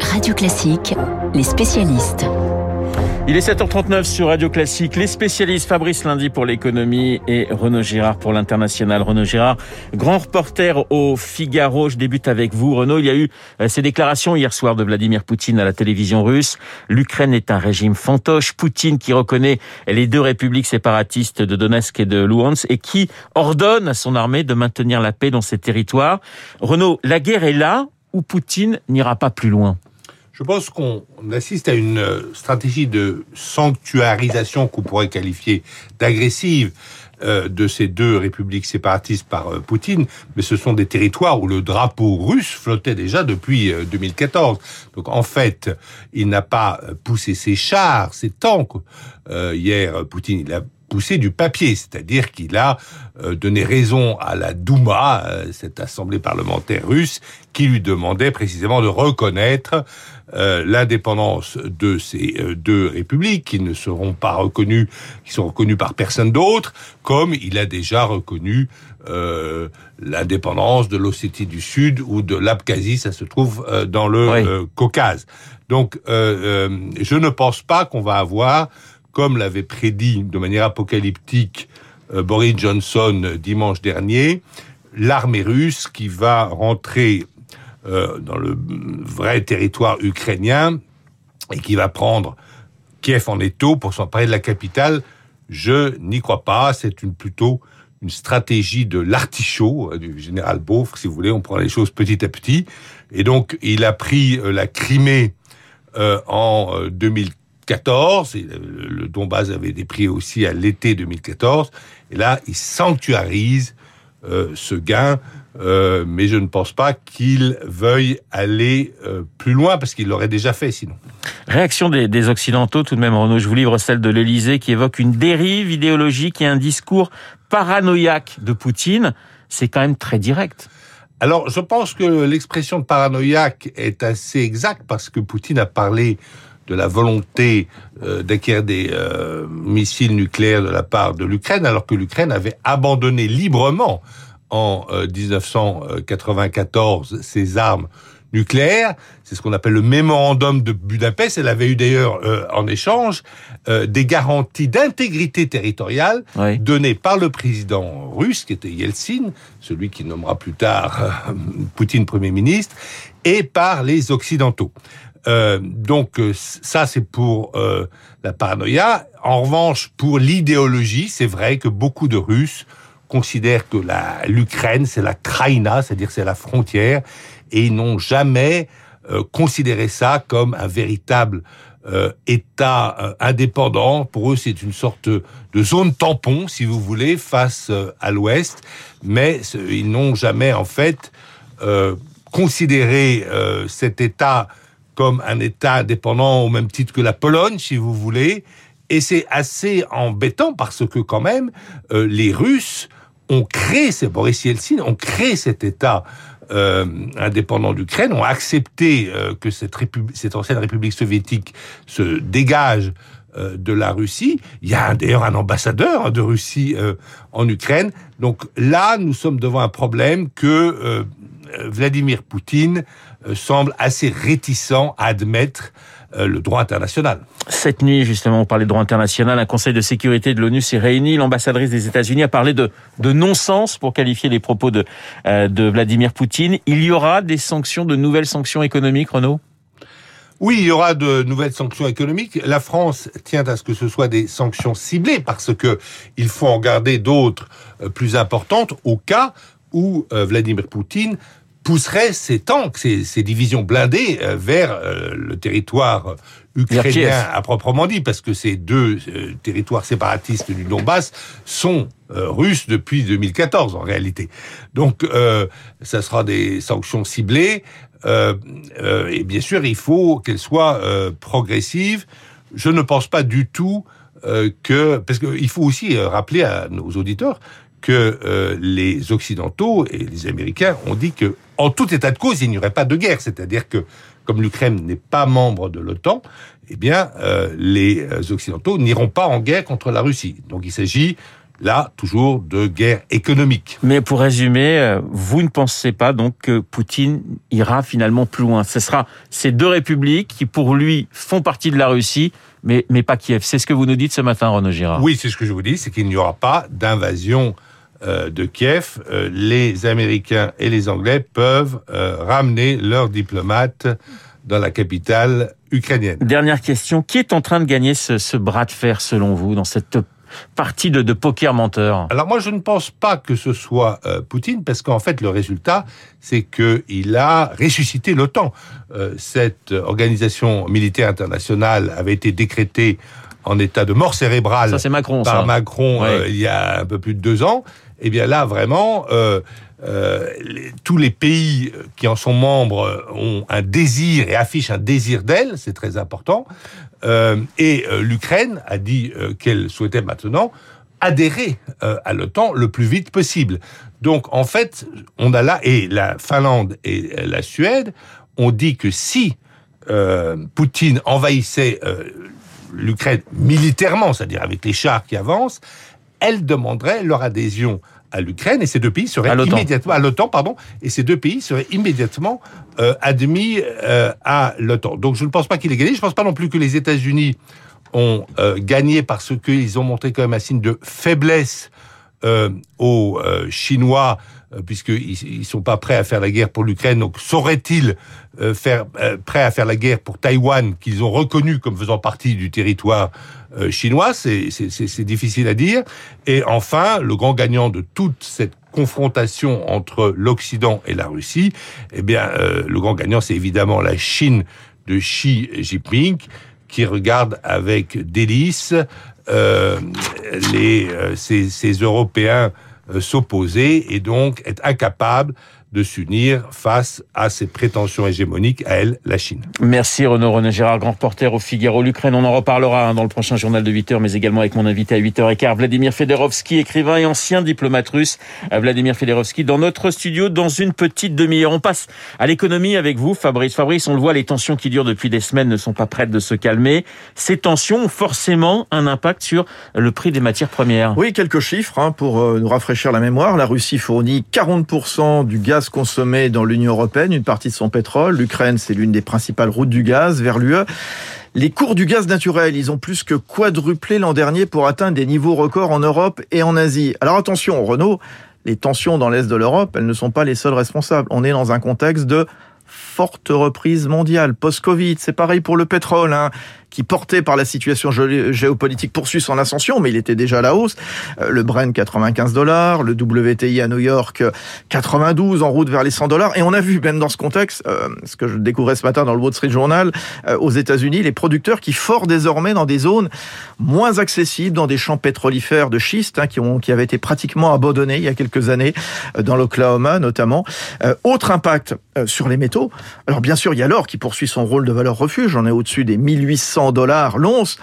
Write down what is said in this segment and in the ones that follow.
Radio Classique, les spécialistes. Il est 7h39 sur Radio Classique. Les spécialistes Fabrice Lundi pour l'économie et Renaud Girard pour l'international. Renaud Girard, grand reporter au Figaro. Je débute avec vous. Renaud, il y a eu euh, ces déclarations hier soir de Vladimir Poutine à la télévision russe. L'Ukraine est un régime fantoche. Poutine qui reconnaît les deux républiques séparatistes de Donetsk et de Luhansk et qui ordonne à son armée de maintenir la paix dans ces territoires. Renaud, la guerre est là ou Poutine n'ira pas plus loin? Je pense qu'on assiste à une euh, stratégie de sanctuarisation qu'on pourrait qualifier d'agressive euh, de ces deux républiques séparatistes par euh, Poutine, mais ce sont des territoires où le drapeau russe flottait déjà depuis 2014. Donc en fait, il n'a pas poussé ses chars, ses tanks. hier, Poutine, il a poussé du papier, c'est-à-dire qu'il a donné raison à la Douma, cette assemblée parlementaire russe, qui lui demandait précisément de reconnaître euh, l'indépendance de ces euh, deux républiques qui ne seront pas reconnues, qui sont reconnues par personne d'autre, comme il a déjà reconnu euh, l'indépendance de l'Ossétie du Sud ou de l'Abkhazie, ça se trouve dans le Caucase. Donc, je ne pense pas qu'on va avoir, comme l'avait prédit de manière apocalyptique Boris Johnson dimanche dernier, l'armée russe qui va rentrer euh, dans le vrai territoire ukrainien et qui va prendre Kiev en étau pour s'emparer de la capitale, je n'y crois pas. C'est une plutôt une stratégie de l'artichaut euh, du général Beaufre, si vous voulez. On prend les choses petit à petit. Et donc, il a pris euh, la Crimée en 2014. Et le Donbass avait été pris aussi à l'été 2014. Et là, il sanctuarise ce gain euh, mais je ne pense pas qu'il veuille aller euh, plus loin parce qu'il l'aurait déjà fait sinon. Réaction des, Occidentaux tout de même, Renaud. Je vous livre celle de l'Élysée qui évoque une dérive idéologique et un discours paranoïaque de Poutine. C'est quand même très direct. Alors, je pense que l'expression de paranoïaque est assez exacte parce que Poutine a parlé de la volonté euh, d'acquérir des missiles nucléaires de la part de l'Ukraine, alors que l'Ukraine avait abandonné librement en 1994 euh, ses armes nucléaires. C'est ce qu'on appelle le mémorandum de Budapest. Elle avait eu d'ailleurs euh, en échange euh, des garanties d'intégrité territoriale données par le président russe, qui était Yeltsin, celui qui nommera plus tard Poutine Premier ministre, et par les Occidentaux. Donc ça, c'est pour la paranoïa. En revanche, pour l'idéologie, c'est vrai que beaucoup de Russes considèrent que l'Ukraine, c'est la Kraïna, c'est-à-dire c'est la frontière, et ils n'ont jamais euh, considéré ça comme un véritable euh, État euh, indépendant. Pour eux, c'est une sorte de zone tampon, si vous voulez, face à l'Ouest, mais ils n'ont jamais, en fait, considéré cet État comme un État indépendant au même titre que la Pologne, si vous voulez. Et c'est assez embêtant parce que quand même, les Russes ont créé, c'est Boris Yeltsin, ont créé cet État euh, indépendant d'Ukraine, ont accepté euh, que cette, ancienne République soviétique se dégage euh, de la Russie. Il y a d'ailleurs un ambassadeur hein, de Russie euh, en Ukraine. Donc là, nous sommes devant un problème que euh, Vladimir Poutine semble assez réticent à admettre euh, le droit international. Cette nuit, justement, on parlait de droit international. Un conseil de sécurité de l'ONU s'est réuni. L'ambassadrice des États-Unis a parlé de, de non-sens pour qualifier les propos de, euh, de Vladimir Poutine. Il y aura des sanctions, de nouvelles sanctions économiques, Renaud? Oui, il y aura de nouvelles sanctions économiques. La France tient à ce que ce soit des sanctions ciblées parce que il faut en garder d'autres euh, plus importantes au cas où Vladimir Poutine pousserait ces tanks, ces, divisions blindées euh, vers euh, le territoire ukrainien à proprement dit, parce que ces deux euh, territoires séparatistes du Donbass sont russes depuis 2014 en réalité. Donc, ça sera des sanctions ciblées. et bien sûr, il faut qu'elles soient progressives. Je ne pense pas du tout que, parce qu'il faut aussi rappeler à nos auditeurs que euh, les Occidentaux et les Américains ont dit que, en tout état de cause, il n'y aurait pas de guerre. C'est-à-dire que, comme l'Ukraine n'est pas membre de l'OTAN, eh bien, euh, les Occidentaux n'iront pas en guerre contre la Russie. Donc, il s'agit là, toujours de guerre économique. Mais pour résumer, euh, vous ne pensez pas donc que Poutine ira finalement plus loin. Ce sera ces deux républiques qui, pour lui, font partie de la Russie, mais, mais pas Kiev. C'est ce que vous nous dites ce matin, Renaud Girard. Oui, c'est ce que je vous dis, c'est qu'il n'y aura pas d'invasion euh, de Kiev. Euh, les Américains et les Anglais peuvent ramener leurs diplomates dans la capitale ukrainienne. Dernière question, qui est en train de gagner ce, ce bras de fer selon vous dans cette partie de, de, poker menteur? Alors moi, je ne pense pas que ce soit euh, Poutine, parce qu'en fait, le résultat, c'est qu'il a ressuscité l'OTAN. Euh, cette organisation militaire internationale avait été décrétée en état de mort cérébrale ça, Macron, par ça. Macron euh, il y a un peu plus de deux ans. Eh bien là, vraiment, euh, euh, tous les pays qui en sont membres ont un désir et affichent un désir d'elle, c'est très important. Euh, et l'Ukraine a dit qu'elle souhaitait maintenant adhérer à l'OTAN le plus vite possible. Donc en fait, on a là, et la Finlande et la Suède ont dit que si Poutine envahissait l'Ukraine militairement, c'est-à-dire avec les chars qui avancent, elles demanderaient leur adhésion à l'Ukraine et ces deux pays seraient à immédiatement à l'OTAN, pardon, et ces deux pays seraient immédiatement euh, admis euh, à l'OTAN. Donc je ne pense pas qu'il ait gagné. Je ne pense pas non plus que les États-Unis ont euh, gagné parce qu'ils ont montré quand même un signe de faiblesse euh, aux Chinois puisqu'ils ne sont pas prêts à faire la guerre pour l'Ukraine. Donc sauraient-ils faire prêts à faire la guerre pour Taïwan qu'ils ont reconnu comme faisant partie du territoire euh, chinois, c'est difficile à dire. Et enfin, le grand gagnant de toute cette confrontation entre l'Occident et la Russie, eh bien, euh, le grand gagnant, c'est évidemment la Chine de Xi Jinping, qui regarde avec délice euh, les, euh, ces, ces, Européens s'opposer et donc être incapable de s'unir face à ses prétentions hégémoniques, à elle, la Chine. Merci Renaud René Gérard, grand reporter au Figaro. L'Ukraine, on en reparlera hein, dans le prochain journal de 8h, mais également avec mon invité à 8h15, Vladimir Fedorovski, écrivain et ancien diplomate russe. Euh, Vladimir Fedorovski, dans notre studio, dans une petite demi-heure. On passe à l'économie avec vous, Fabrice. Fabrice, on le voit, les tensions qui durent depuis des semaines ne sont pas prêtes de se calmer. Ces tensions ont forcément un impact sur le prix des matières premières. Oui, quelques chiffres hein, pour euh, nous rafraîchir la mémoire. La Russie fournit 40% du gaz consommé dans l'Union européenne, une partie de son pétrole. L'Ukraine, c'est l'une des principales routes du gaz vers l'UE. Les cours du gaz naturel, ils ont plus que quadruplé l'an dernier pour atteindre des niveaux records en Europe et en Asie. Alors attention, Renault, les tensions dans l'Est de l'Europe, elles ne sont pas les seules responsables. On est dans un contexte de forte reprise mondiale post-Covid. C'est pareil pour le pétrole. Hein qui, porté par la situation géopolitique, poursuit son ascension, mais il était déjà à la hausse. Euh, le Brent, 95 dollars, le WTI à New York, 92 en route vers les 100 dollars. Et on a vu, même dans ce contexte, euh, ce que je découvrais ce matin dans le Wall Street Journal, euh, aux États-Unis, les producteurs qui forent désormais dans des zones moins accessibles, dans des champs pétrolifères de schiste, hein, qui, ont, qui avaient été pratiquement abandonnés il y a quelques années, dans l'Oklahoma notamment. autre impact sur les métaux. Alors bien sûr, il y a l'or qui poursuit son rôle de valeur refuge. On est au-dessus des 1800 dollars l'once.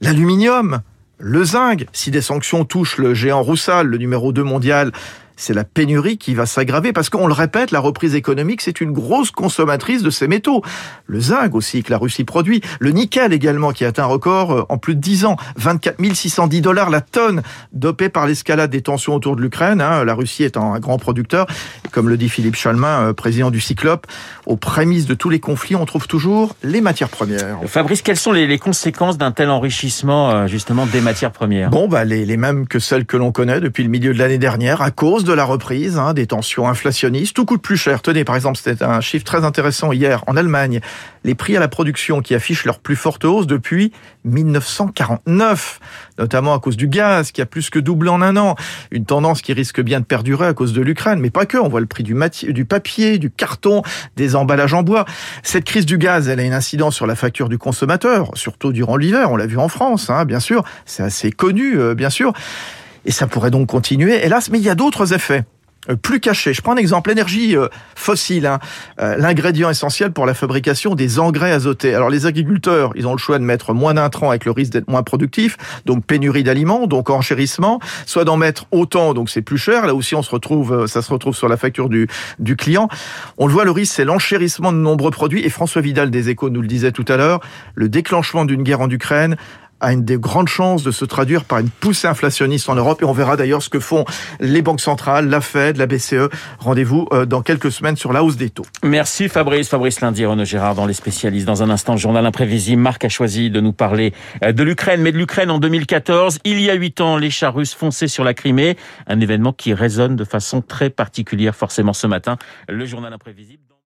L'aluminium, le zinc, si des sanctions touchent le géant Roussal, le numéro 2 mondial, c'est la pénurie qui va s'aggraver parce qu'on le répète, la reprise économique, c'est une grosse consommatrice de ces métaux. Le zinc aussi que la Russie produit, le nickel également qui atteint un record euh, en plus de 10 ans, 24 610 dollars la tonne, dopé par l'escalade des tensions autour de l'Ukraine. Hein. La Russie étant un grand producteur, comme le dit Philippe Chalmin, euh, président du Cyclope, aux prémices de tous les conflits, on trouve toujours les matières premières. Fabrice, quelles sont les, conséquences d'un tel enrichissement euh, justement des matières premières? Bon, bah les, les mêmes que celles que l'on connaît depuis le milieu de l'année dernière, à cause de la reprise, hein, des tensions inflationnistes, tout coûte plus cher. Tenez, par exemple, c'était un chiffre très intéressant hier en Allemagne. Les prix à la production qui affichent leur plus forte hausse depuis 1949, notamment à cause du gaz qui a plus que doublé en un an. Une tendance qui risque bien de perdurer à cause de l'Ukraine, mais pas que. On voit le prix du, papier, du carton, des emballages en bois. Cette crise du gaz, elle a une incidence sur la facture du consommateur, surtout durant l'hiver. On l'a vu en France, hein, bien sûr. C'est assez connu, euh, bien sûr. Et ça pourrait donc continuer, hélas, mais il y a d'autres effets euh, plus cachés. Je prends un exemple, l'énergie euh, fossile, hein, euh, l'ingrédient essentiel pour la fabrication des engrais azotés. Alors les agriculteurs, ils ont le choix de mettre moins d'intrants avec le risque d'être moins productifs, donc pénurie d'aliments, donc enchérissement, soit d'en mettre autant, donc c'est plus cher. Là aussi, on se retrouve, ça se retrouve sur la facture du, du client. On le voit, le risque, c'est l'enchérissement de nombreux produits. Et François Vidal des Échos nous le disait tout à l'heure, le déclenchement d'une guerre en Ukraine a une des grandes chances de se traduire par une poussée inflationniste en Europe. Et on verra d'ailleurs ce que font les banques centrales, la Fed, la BCE. Rendez-vous euh, dans quelques semaines sur la hausse des taux. Merci Fabrice. Fabrice Lundi, Renaud Gérard dans les spécialistes. Dans un instant, journal imprévisible. Marc a choisi de nous parler euh, de l'Ukraine, mais de l'Ukraine en 2014. Il y a huit ans, les chars russes fonçaient sur la Crimée. Un événement qui résonne de façon très particulière forcément ce matin. Le journal imprévisible.